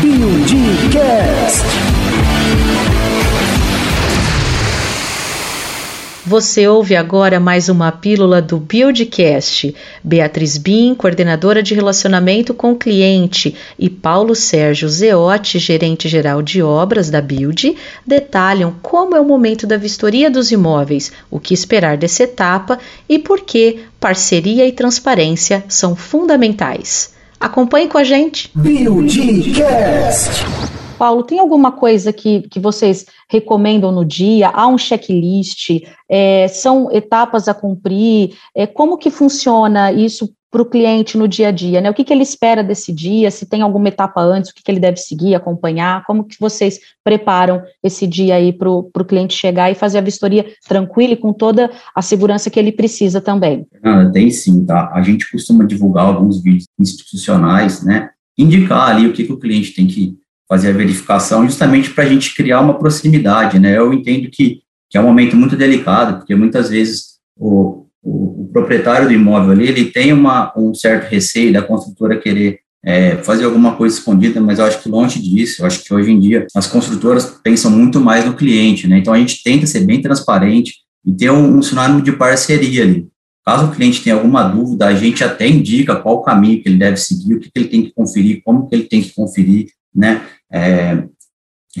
Buildcast. Você ouve agora mais uma pílula do Buildcast. Beatriz Bin, coordenadora de relacionamento com cliente, e Paulo Sérgio Zeotti, gerente geral de obras da Build, detalham como é o momento da vistoria dos imóveis, o que esperar dessa etapa e por que parceria e transparência são fundamentais. Acompanhe com a gente. Buildcast. Paulo, tem alguma coisa que, que vocês recomendam no dia? Há um checklist? É, são etapas a cumprir? É, como que funciona isso para o cliente no dia a dia? Né? O que, que ele espera desse dia? Se tem alguma etapa antes, o que, que ele deve seguir, acompanhar? Como que vocês preparam esse dia aí para o cliente chegar e fazer a vistoria tranquila e com toda a segurança que ele precisa também? Ah, tem sim, tá? A gente costuma divulgar alguns vídeos institucionais, né? Indicar ali o que, que o cliente tem que fazer a verificação, justamente para a gente criar uma proximidade, né? Eu entendo que, que é um momento muito delicado, porque muitas vezes o, o, o proprietário do imóvel ali, ele tem uma, um certo receio da construtora querer é, fazer alguma coisa escondida, mas eu acho que longe disso, eu acho que hoje em dia as construtoras pensam muito mais no cliente, né? Então a gente tenta ser bem transparente e ter um, um sinônimo de parceria ali. Caso o cliente tenha alguma dúvida, a gente até indica qual o caminho que ele deve seguir, o que, que ele tem que conferir, como que ele tem que conferir, né? É,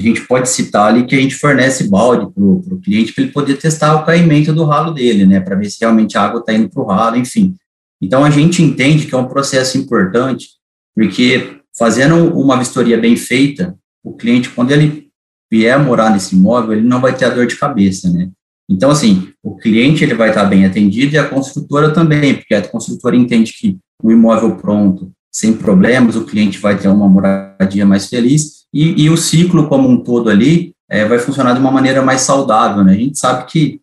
a gente pode citar ali que a gente fornece balde para o cliente para ele poder testar o caimento do ralo dele, né? Para ver se realmente a água está indo para o ralo, enfim. Então a gente entende que é um processo importante, porque fazendo uma vistoria bem feita, o cliente, quando ele vier morar nesse imóvel, ele não vai ter a dor de cabeça, né? Então, assim, o cliente ele vai estar bem atendido e a construtora também, porque a construtora entende que o imóvel pronto, sem problemas, o cliente vai ter uma moradia mais feliz e, e o ciclo como um todo ali é, vai funcionar de uma maneira mais saudável, né? A gente sabe que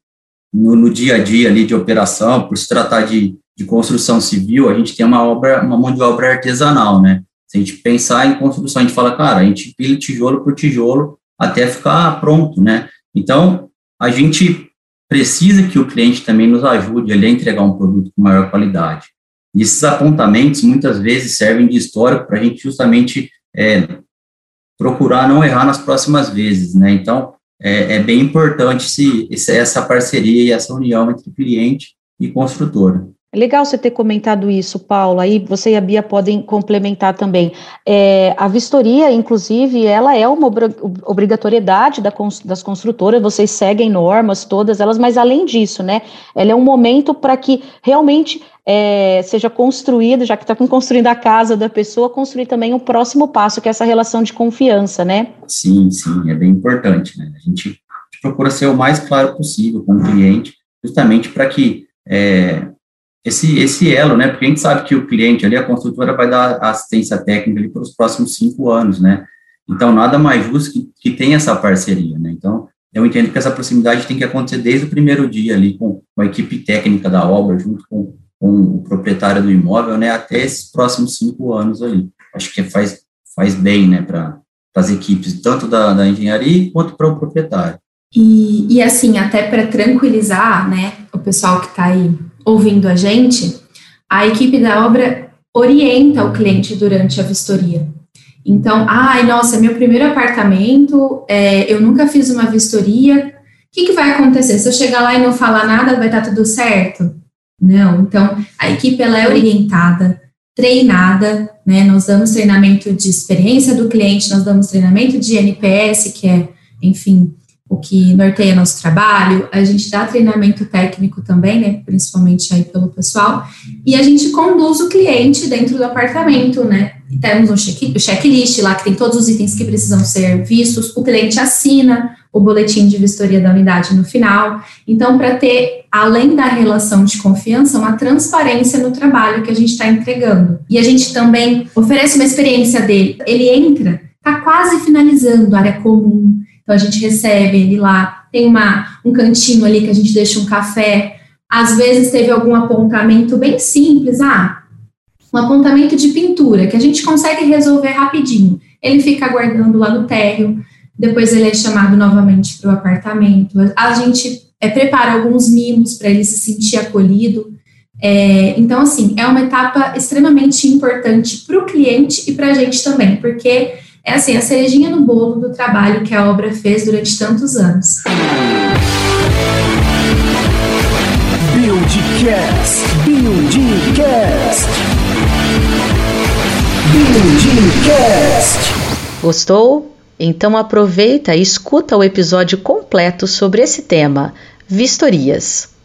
no, no dia a dia ali de operação, por se tratar de, de construção civil, a gente tem uma obra, uma mão de obra artesanal, né? Se a gente pensar em construção, a gente fala, cara, a gente pila tijolo por tijolo até ficar pronto, né? Então, a gente precisa que o cliente também nos ajude ali a entregar um produto com maior qualidade. E esses apontamentos muitas vezes servem de histórico para a gente justamente é, procurar não errar nas próximas vezes, né? Então, é, é bem importante se, essa parceria e essa união entre cliente e construtora. É legal você ter comentado isso, Paulo. Aí você e a Bia podem complementar também. É, a vistoria, inclusive, ela é uma obrigatoriedade da, das construtoras, vocês seguem normas, todas elas, mas além disso, né? Ela é um momento para que realmente é, seja construído, já que está construindo a casa da pessoa, construir também o um próximo passo, que é essa relação de confiança, né? Sim, sim, é bem importante, né? A gente, a gente procura ser o mais claro possível com o cliente, justamente para que é, esse, esse elo, né? Porque a gente sabe que o cliente ali, a construtora vai dar assistência técnica ali para os próximos cinco anos, né? Então, nada mais justo que, que tenha essa parceria, né? Então, eu entendo que essa proximidade tem que acontecer desde o primeiro dia ali, com, com a equipe técnica da obra, junto com, com o proprietário do imóvel, né? Até esses próximos cinco anos ali. Acho que faz, faz bem, né? Para as equipes, tanto da, da engenharia quanto para o proprietário. E, e assim, até para tranquilizar, né, o pessoal que está aí ouvindo a gente, a equipe da obra orienta o cliente durante a vistoria. Então, ai, nossa, meu primeiro apartamento, é, eu nunca fiz uma vistoria, o que, que vai acontecer? Se eu chegar lá e não falar nada, vai estar tudo certo? Não, então, a equipe ela é orientada, treinada, né, nós damos treinamento de experiência do cliente, nós damos treinamento de NPS, que é, enfim, o que norteia nosso trabalho, a gente dá treinamento técnico também, né, principalmente aí pelo pessoal, e a gente conduz o cliente dentro do apartamento, né, e temos um check, checklist lá que tem todos os itens que precisam ser vistos, o cliente assina o boletim de vistoria da unidade no final, então para ter, além da relação de confiança, uma transparência no trabalho que a gente está entregando, e a gente também oferece uma experiência dele, ele entra, está quase finalizando área comum, então a gente recebe ele lá, tem uma, um cantinho ali que a gente deixa um café. Às vezes teve algum apontamento bem simples, ah, um apontamento de pintura que a gente consegue resolver rapidinho. Ele fica aguardando lá no térreo, depois ele é chamado novamente para o apartamento. A gente é, prepara alguns mimos para ele se sentir acolhido. É, então, assim, é uma etapa extremamente importante para o cliente e para a gente também, porque é assim, a cerejinha no bolo do trabalho que a obra fez durante tantos anos. Buildcast, Buildcast, Buildcast. Gostou? Então aproveita e escuta o episódio completo sobre esse tema, vistorias.